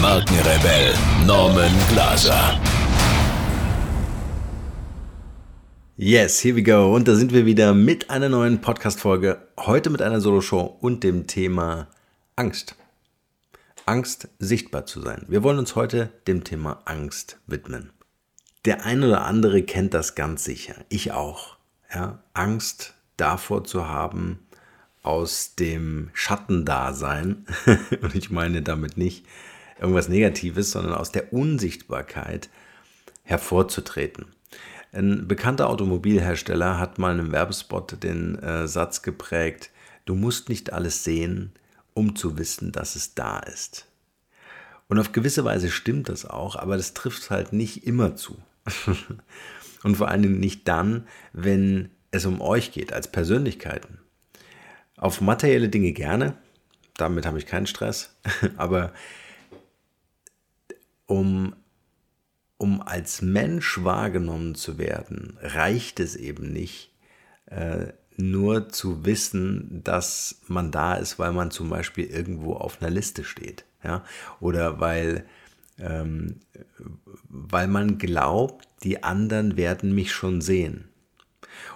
Markenrebell Norman Glaser. Yes, here we go. Und da sind wir wieder mit einer neuen Podcast-Folge. Heute mit einer Solo-Show und dem Thema Angst. Angst, sichtbar zu sein. Wir wollen uns heute dem Thema Angst widmen. Der ein oder andere kennt das ganz sicher. Ich auch. Ja, Angst davor zu haben, aus dem Schattendasein, und ich meine damit nicht irgendwas Negatives, sondern aus der Unsichtbarkeit hervorzutreten. Ein bekannter Automobilhersteller hat mal in einem Werbespot den äh, Satz geprägt, du musst nicht alles sehen, um zu wissen, dass es da ist. Und auf gewisse Weise stimmt das auch, aber das trifft halt nicht immer zu. Und vor allen Dingen nicht dann, wenn es um euch geht als Persönlichkeiten. Auf materielle Dinge gerne, damit habe ich keinen Stress, aber um, um als Mensch wahrgenommen zu werden, reicht es eben nicht, äh, nur zu wissen, dass man da ist, weil man zum Beispiel irgendwo auf einer Liste steht. Ja? Oder weil, ähm, weil man glaubt, die anderen werden mich schon sehen.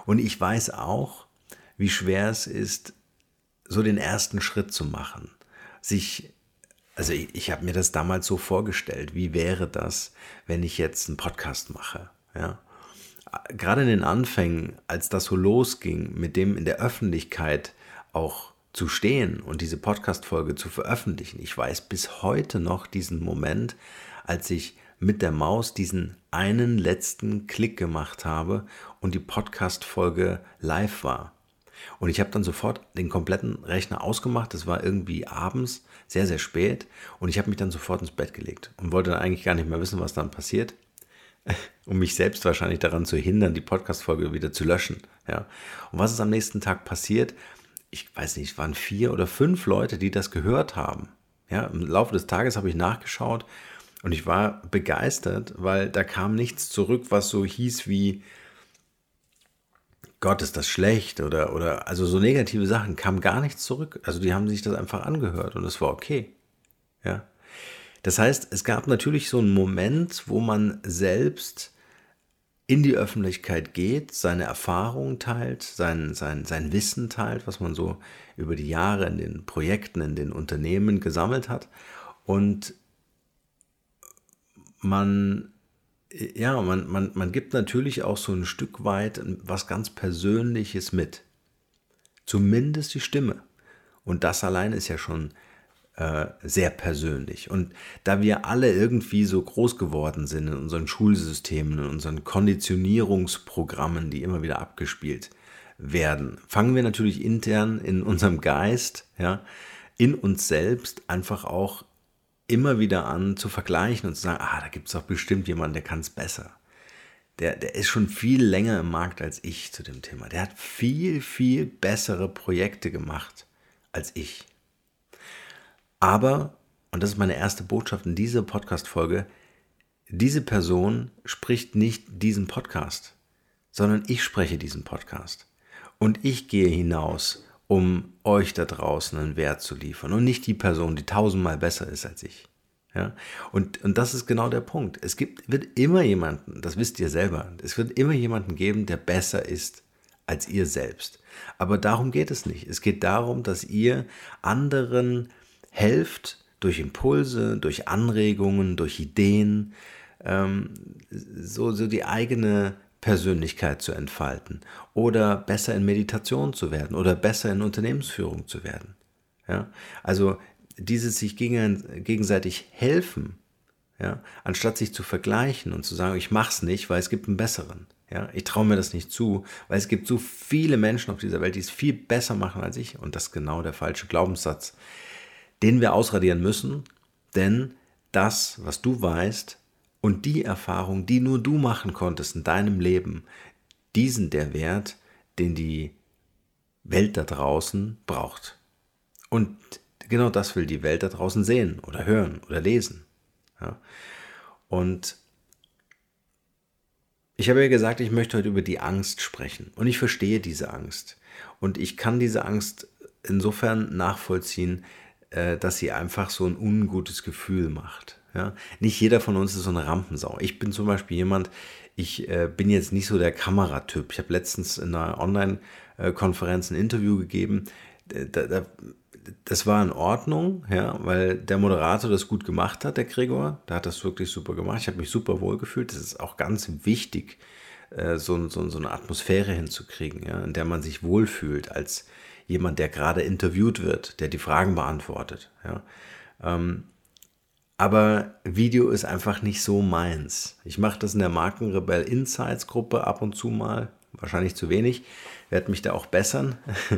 Und ich weiß auch, wie schwer es ist, so den ersten Schritt zu machen, sich also ich, ich habe mir das damals so vorgestellt, wie wäre das, wenn ich jetzt einen Podcast mache, ja? Gerade in den Anfängen, als das so losging, mit dem in der Öffentlichkeit auch zu stehen und diese Podcast-Folge zu veröffentlichen. Ich weiß bis heute noch diesen Moment, als ich mit der Maus diesen einen letzten Klick gemacht habe und die Podcast-Folge live war. Und ich habe dann sofort den kompletten Rechner ausgemacht. Das war irgendwie abends, sehr, sehr spät. Und ich habe mich dann sofort ins Bett gelegt und wollte dann eigentlich gar nicht mehr wissen, was dann passiert. um mich selbst wahrscheinlich daran zu hindern, die Podcast-Folge wieder zu löschen. Ja. Und was ist am nächsten Tag passiert? Ich weiß nicht, es waren vier oder fünf Leute, die das gehört haben. Ja, im Laufe des Tages habe ich nachgeschaut und ich war begeistert, weil da kam nichts zurück, was so hieß wie, Gott, ist das schlecht oder, oder, also so negative Sachen kam gar nichts zurück. Also die haben sich das einfach angehört und es war okay. Ja. Das heißt, es gab natürlich so einen Moment, wo man selbst in die Öffentlichkeit geht, seine Erfahrungen teilt, sein, sein, sein Wissen teilt, was man so über die Jahre in den Projekten, in den Unternehmen gesammelt hat. Und man ja, man, man, man gibt natürlich auch so ein Stück weit was ganz Persönliches mit. Zumindest die Stimme. Und das allein ist ja schon äh, sehr persönlich. Und da wir alle irgendwie so groß geworden sind in unseren Schulsystemen, in unseren Konditionierungsprogrammen, die immer wieder abgespielt werden, fangen wir natürlich intern in unserem Geist, ja, in uns selbst einfach auch immer wieder an zu vergleichen und zu sagen, ah, da gibt es doch bestimmt jemanden, der kann es besser. Der, der ist schon viel länger im Markt als ich zu dem Thema. Der hat viel, viel bessere Projekte gemacht als ich. Aber, und das ist meine erste Botschaft in dieser Podcast-Folge, diese Person spricht nicht diesen Podcast, sondern ich spreche diesen Podcast. Und ich gehe hinaus um euch da draußen einen Wert zu liefern und nicht die Person, die tausendmal besser ist als ich. Ja? Und, und das ist genau der Punkt. Es gibt, wird immer jemanden, das wisst ihr selber, es wird immer jemanden geben, der besser ist als ihr selbst. Aber darum geht es nicht. Es geht darum, dass ihr anderen helft durch Impulse, durch Anregungen, durch Ideen, ähm, so, so die eigene Persönlichkeit zu entfalten oder besser in Meditation zu werden oder besser in Unternehmensführung zu werden. Ja? Also dieses sich gegenseitig helfen, ja, anstatt sich zu vergleichen und zu sagen, ich mach's nicht, weil es gibt einen besseren. Ja, ich traue mir das nicht zu, weil es gibt so viele Menschen auf dieser Welt, die es viel besser machen als ich. Und das ist genau der falsche Glaubenssatz, den wir ausradieren müssen, denn das, was du weißt, Und die Erfahrung, die nur du machen konntest in deinem Leben, die sind der Wert, den die Welt da draußen braucht. Und genau das will die Welt da draußen sehen oder hören oder lesen. Ja. Und ich habe ja gesagt, ich möchte heute über die Angst sprechen. Und ich verstehe diese Angst. Und ich kann diese Angst insofern nachvollziehen, äh, dass sie einfach so ein ungutes Gefühl macht. Ja? Nicht jeder von uns ist so eine Rampensau. Ich bin zum Beispiel jemand, ich äh, bin jetzt nicht so der Kameratyp. Ich habe letztens in einer Online-Konferenz ein Interview gegeben. Da, da, das war in Ordnung, ja, weil der Moderator das gut gemacht hat, der Gregor. Der hat das wirklich super gemacht. Ich habe mich super wohl gefühlt. Das ist auch ganz wichtig, äh, so, so, so eine Atmosphäre hinzukriegen, ja, in der man sich wohlfühlt als jemand, der gerade interviewt wird, der die Fragen beantwortet. Ja. Ähm, aber Video ist einfach nicht so meins. Ich mache das in der Markenrebell Insights Gruppe ab und zu mal, wahrscheinlich zu wenig, werde mich da auch bessern,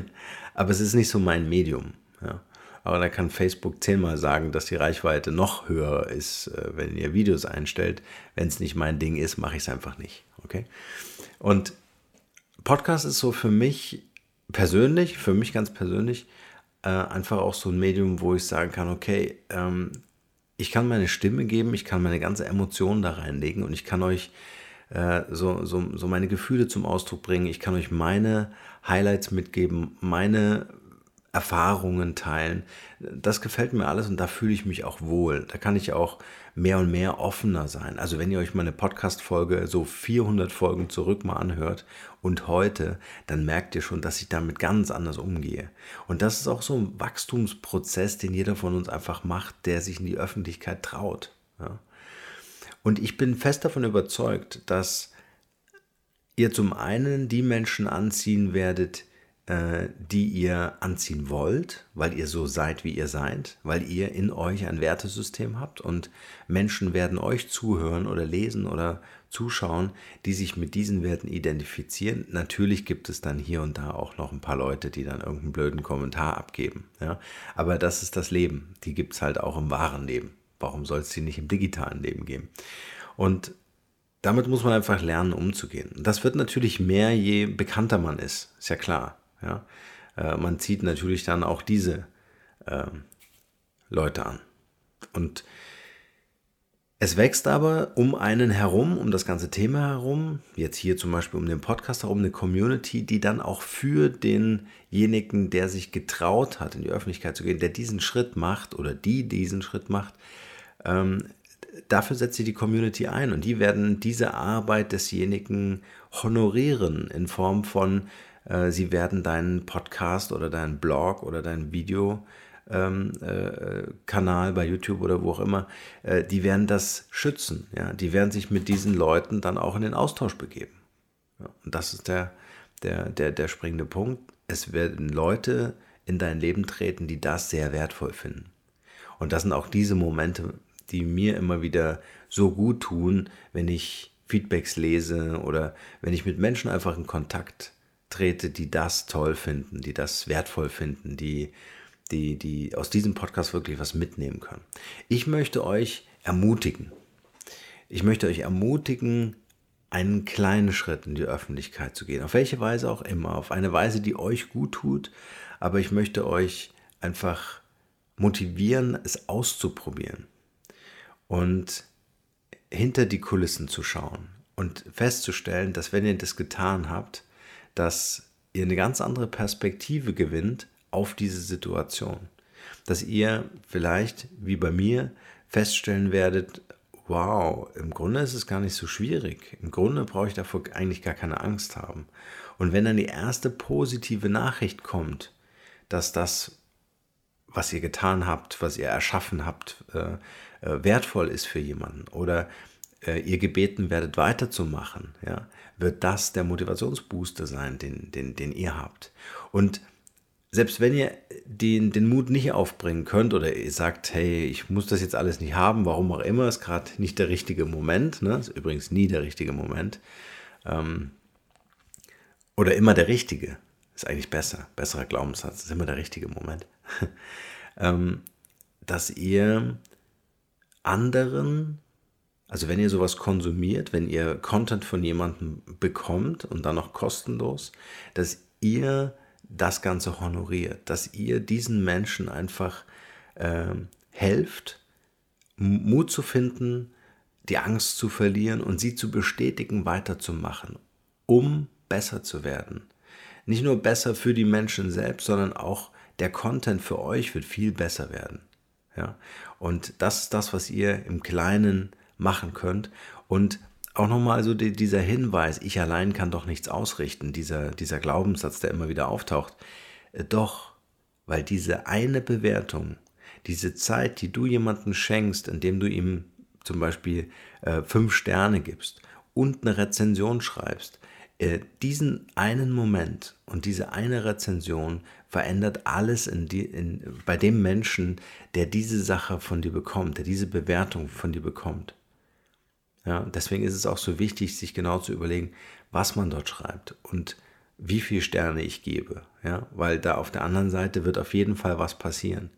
aber es ist nicht so mein Medium. Ja. Aber da kann Facebook zehnmal sagen, dass die Reichweite noch höher ist, äh, wenn ihr Videos einstellt. Wenn es nicht mein Ding ist, mache ich es einfach nicht. Okay? Und Podcast ist so für mich persönlich, für mich ganz persönlich, äh, einfach auch so ein Medium, wo ich sagen kann, okay, ähm, ich kann meine Stimme geben, ich kann meine ganze Emotion da reinlegen und ich kann euch äh, so, so, so meine Gefühle zum Ausdruck bringen. Ich kann euch meine Highlights mitgeben, meine Erfahrungen teilen. Das gefällt mir alles und da fühle ich mich auch wohl. Da kann ich auch mehr und mehr offener sein. Also wenn ihr euch meine Podcast-Folge so 400 Folgen zurück mal anhört und heute, dann merkt ihr schon, dass ich damit ganz anders umgehe. Und das ist auch so ein Wachstumsprozess, den jeder von uns einfach macht, der sich in die Öffentlichkeit traut. Ja. Und ich bin fest davon überzeugt, dass ihr zum einen die Menschen anziehen werdet, die ihr anziehen wollt, weil ihr so seid, wie ihr seid, weil ihr in euch ein Wertesystem habt und Menschen werden euch zuhören oder lesen oder zuschauen, die sich mit diesen Werten identifizieren. Natürlich gibt es dann hier und da auch noch ein paar Leute, die dann irgendeinen blöden Kommentar abgeben. Ja? Aber das ist das Leben. Die gibt es halt auch im wahren Leben. Warum soll es die nicht im digitalen Leben geben? Und damit muss man einfach lernen, umzugehen. Das wird natürlich mehr, je bekannter man ist. Ist ja klar. Ja? Äh, man zieht natürlich dann auch diese äh, Leute an. Und es wächst aber um einen herum, um das ganze Thema herum, jetzt hier zum Beispiel um den Podcast herum, eine Community, die dann auch für denjenigen, der sich getraut hat, in die Öffentlichkeit zu gehen, der diesen Schritt macht oder die diesen Schritt macht, ähm, dafür setzt sie die Community ein und die werden diese Arbeit desjenigen honorieren in Form von äh, sie werden deinen Podcast oder deinen Blog oder dein Video ähm, äh, bei YouTube oder wo auch immer, äh, die werden das schützen. Ja? Die werden sich mit diesen Leuten dann auch in den Austausch begeben. Und das ist der, der, der, der springende Punkt. Es werden Leute in dein Leben treten, die das sehr wertvoll finden. Und das sind auch diese Momente, die mir immer wieder so gut tun, wenn ich Feedbacks lese oder wenn ich mit Menschen einfach in Kontakt trete, die das toll finden, die das wertvoll finden, die, die, die aus diesem Podcast wirklich was mitnehmen können. Ich möchte euch ermutigen. Ich möchte euch ermutigen, einen kleinen Schritt in die Öffentlichkeit zu gehen. Auf welche Weise auch immer. Auf eine Weise, die euch gut tut. Aber ich möchte euch einfach motivieren, es auszuprobieren. Und hinter die Kulissen zu schauen. Und festzustellen, dass wenn ihr das getan habt, dass ihr eine ganz andere Perspektive gewinnt auf diese Situation. Dass ihr vielleicht, wie bei mir, feststellen werdet, wow, im Grunde ist es gar nicht so schwierig. Im Grunde brauche ich davor eigentlich gar keine Angst haben. Und wenn dann die erste positive Nachricht kommt, dass das, was ihr getan habt, was ihr erschaffen habt, äh, äh, wertvoll ist für jemanden oder äh, ihr gebeten werdet weiterzumachen, ja, wird das der Motivationsbooster sein, den, den, den ihr habt. Und selbst wenn ihr den, den Mut nicht aufbringen könnt oder ihr sagt, hey, ich muss das jetzt alles nicht haben, warum auch immer, ist gerade nicht der richtige Moment, ne? ist übrigens nie der richtige Moment, ähm, oder immer der richtige, ist eigentlich besser, besserer Glaubenssatz, ist immer der richtige Moment, ähm, dass ihr anderen Also wenn ihr sowas konsumiert, wenn ihr Content von jemandem bekommt und dann noch kostenlos, dass ihr das Ganze honoriert, dass ihr diesen Menschen einfach äh, helft, Mut zu finden, die Angst zu verlieren und sie zu bestätigen, weiterzumachen, um besser zu werden. Nicht nur besser für die Menschen selbst, sondern auch der Content für euch wird viel besser werden. Ja? Und das ist das, was ihr im Kleinen machen könnt. Und auch nochmal so die, dieser Hinweis, ich allein kann doch nichts ausrichten, dieser, dieser Glaubenssatz, der immer wieder auftaucht. Äh, doch, weil diese eine Bewertung, diese Zeit, die du jemandem schenkst, indem du ihm zum Beispiel äh, fünf Sterne gibst und eine Rezension schreibst, äh, diesen einen Moment und diese eine Rezension verändert alles in die, in, bei dem Menschen, der diese Sache von dir bekommt, der diese Bewertung von dir bekommt. Ja, deswegen ist es auch so wichtig, sich genau zu überlegen, was man dort schreibt und wie viele Sterne ich gebe. Ja, weil da auf der anderen Seite wird auf jeden Fall was passieren.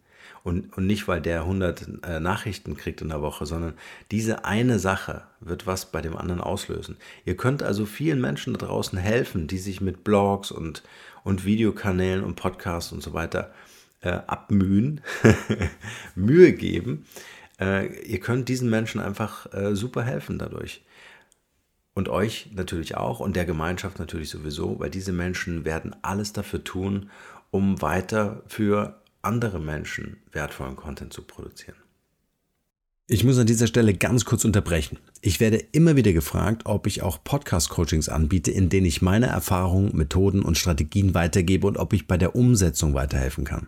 Und, und nicht, weil der 100 äh, Nachrichten kriegt in der Woche, sondern diese eine Sache wird was bei dem anderen auslösen. Ihr könnt also vielen Menschen da draußen helfen, die sich mit Blogs und, und Videokanälen und Podcasts und so weiter äh, abmühen, Mühe geben, äh, ihr könnt diesen Menschen einfach äh, super helfen dadurch. Und euch natürlich auch und der Gemeinschaft natürlich sowieso, weil diese Menschen werden alles dafür tun, um weiter für andere Menschen wertvollen Content zu produzieren. Ich muss an dieser Stelle ganz kurz unterbrechen. Ich werde immer wieder gefragt, ob ich auch Podcast-Coachings anbiete, in denen ich meine Erfahrungen, Methoden und Strategien weitergebe und ob ich bei der Umsetzung weiterhelfen kann.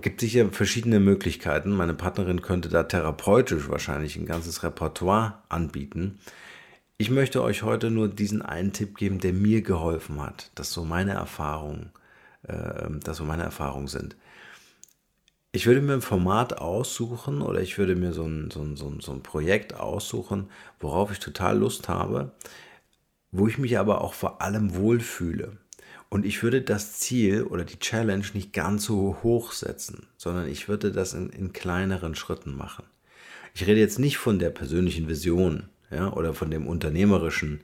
gibt sicher verschiedene Möglichkeiten. Meine Partnerin könnte da therapeutisch wahrscheinlich ein ganzes Repertoire anbieten. Ich möchte euch heute nur diesen einen Tipp geben, der mir geholfen hat, dass so meine Erfahrungen, äh, dass so meine Erfahrungen sind. Ich würde mir ein Format aussuchen oder ich würde mir so ein, so, ein, so, ein, so ein Projekt aussuchen, worauf ich total Lust habe, wo ich mich aber auch vor allem wohlfühle. Und ich würde das Ziel oder die Challenge nicht ganz so hoch setzen, sondern ich würde das in, in kleineren Schritten machen. Ich rede jetzt nicht von der persönlichen Vision ja, oder von dem unternehmerischen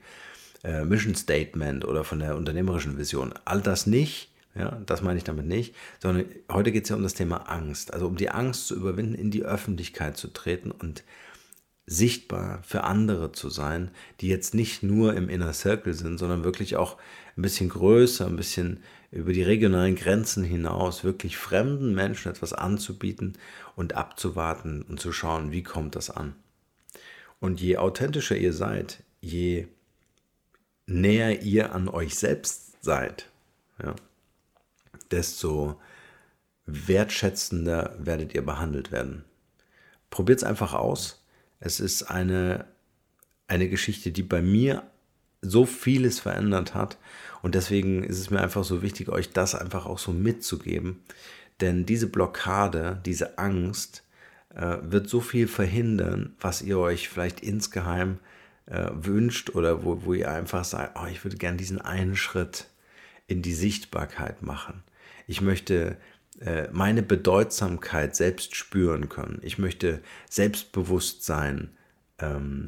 äh, Mission Statement oder von der unternehmerischen Vision. All das nicht, ja, das meine ich damit nicht, sondern heute geht es ja um das Thema Angst. Also um die Angst zu überwinden, in die Öffentlichkeit zu treten und sichtbar für andere zu sein, die jetzt nicht nur im Inner Circle sind, sondern wirklich auch ein bisschen größer, ein bisschen über die regionalen Grenzen hinaus, wirklich fremden Menschen etwas anzubieten und abzuwarten und zu schauen, wie kommt das an. Und je authentischer ihr seid, je näher ihr an euch selbst seid, ja, desto wertschätzender werdet ihr behandelt werden. Probiert es einfach aus es ist eine, eine Geschichte, die bei mir so vieles verändert hat. Und deswegen ist es mir einfach so wichtig, euch das einfach auch so mitzugeben. Denn diese Blockade, diese Angst äh, wird so viel verhindern, was ihr euch vielleicht insgeheim äh, wünscht oder wo, wo ihr einfach sagt, oh, ich würde gerne diesen einen Schritt in die Sichtbarkeit machen. Ich möchte meine Bedeutsamkeit selbst spüren können. Ich möchte Selbstbewusstsein ähm,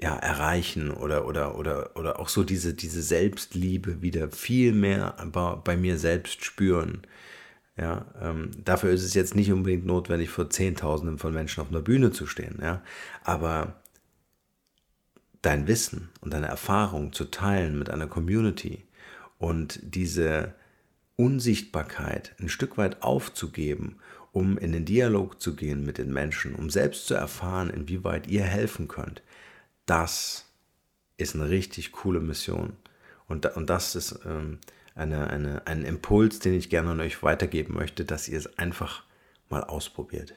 ja, erreichen oder, oder, oder, oder auch so diese, diese Selbstliebe wieder viel mehr bei, bei mir selbst spüren. Ja, ähm, dafür ist es jetzt nicht unbedingt notwendig, vor Zehntausenden von Menschen auf einer Bühne zu stehen. Ja, aber dein Wissen und deine Erfahrung zu teilen mit einer Community und diese Unsichtbarkeit ein Stück weit aufzugeben, um in den Dialog zu gehen mit den Menschen, um selbst zu erfahren, inwieweit ihr helfen könnt, das ist eine richtig coole Mission. Und, und das ist ähm, eine, eine, ein Impuls, den ich gerne an euch weitergeben möchte, dass ihr es einfach mal ausprobiert.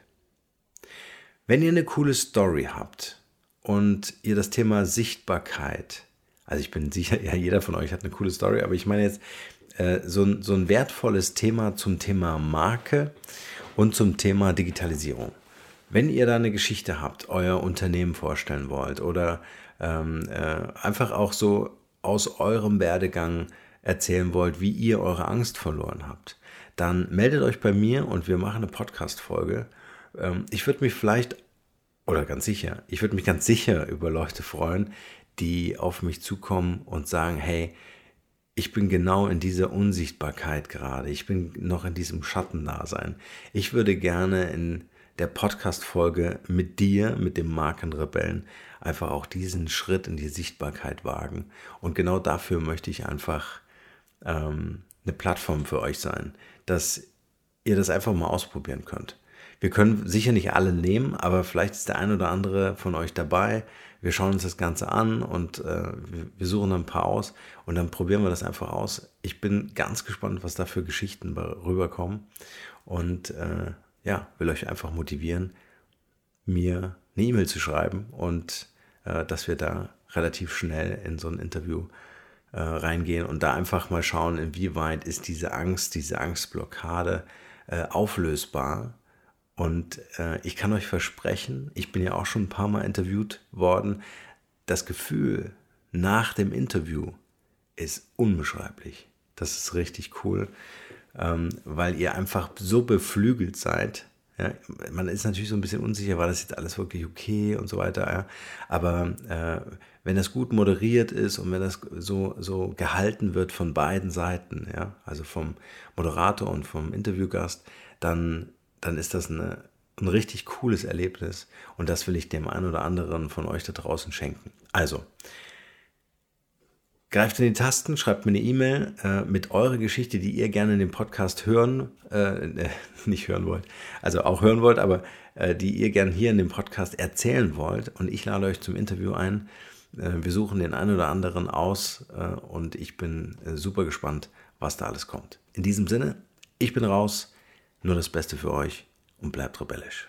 Wenn ihr eine coole Story habt und ihr das Thema Sichtbarkeit, also ich bin sicher, ja, jeder von euch hat eine coole Story, aber ich meine jetzt äh, so, ein, so ein wertvolles Thema zum Thema Marke und zum Thema Digitalisierung. Wenn ihr da eine Geschichte habt, euer Unternehmen vorstellen wollt oder ähm, äh, einfach auch so aus eurem Werdegang erzählen wollt, wie ihr eure Angst verloren habt, dann meldet euch bei mir und wir machen eine Podcast-Folge. Ähm, ich würde mich vielleicht, oder ganz sicher, ich würde mich ganz sicher über Leute freuen, die auf mich zukommen und sagen, hey, ich bin genau in dieser Unsichtbarkeit gerade. Ich bin noch in diesem Schattendasein. Ich würde gerne in der Podcast-Folge mit dir, mit dem Markenrebellen, einfach auch diesen Schritt in die Sichtbarkeit wagen. Und genau dafür möchte ich einfach ähm, eine Plattform für euch sein, dass ihr das einfach mal ausprobieren könnt. Wir können sicher nicht alle nehmen, aber vielleicht ist der ein oder andere von euch dabei. Wir schauen uns das Ganze an und äh, wir, suchen ein paar aus und dann probieren wir das einfach aus. Ich bin ganz gespannt, was da für Geschichten rüberkommen und äh, ja, will euch einfach motivieren, mir eine E-Mail zu schreiben und äh, dass wir da relativ schnell in so ein Interview äh, reingehen und da einfach mal schauen, inwieweit ist diese Angst, diese Angstblockade äh, auflösbar. Und äh, ich kann euch versprechen, ich bin ja auch schon ein paar Mal interviewt worden, das Gefühl nach dem Interview ist unbeschreiblich. Das ist richtig cool, ähm, weil ihr einfach so beflügelt seid ja, man ist natürlich so ein bisschen unsicher, war das jetzt alles wirklich okay und so weiter. Ja. Aber äh, wenn das gut moderiert ist und wenn das so, so gehalten wird von beiden Seiten, ja, also vom Moderator und vom Interviewgast, dann, dann ist das eine, ein richtig cooles Erlebnis und das will ich dem einen oder anderen von euch da draußen schenken. Also, Greift in die Tasten, schreibt mir eine E-Mail äh, mit eurer Geschichte, die ihr gerne in dem Podcast hören, äh, äh, nicht hören wollt, also auch hören wollt, aber äh, die ihr gerne hier in dem Podcast erzählen wollt. Und ich lade euch zum Interview ein. Äh, wir suchen den einen oder anderen aus äh, und ich bin super gespannt, was da alles kommt. In diesem Sinne, ich bin raus, nur das Beste für euch und bleibt rebellisch.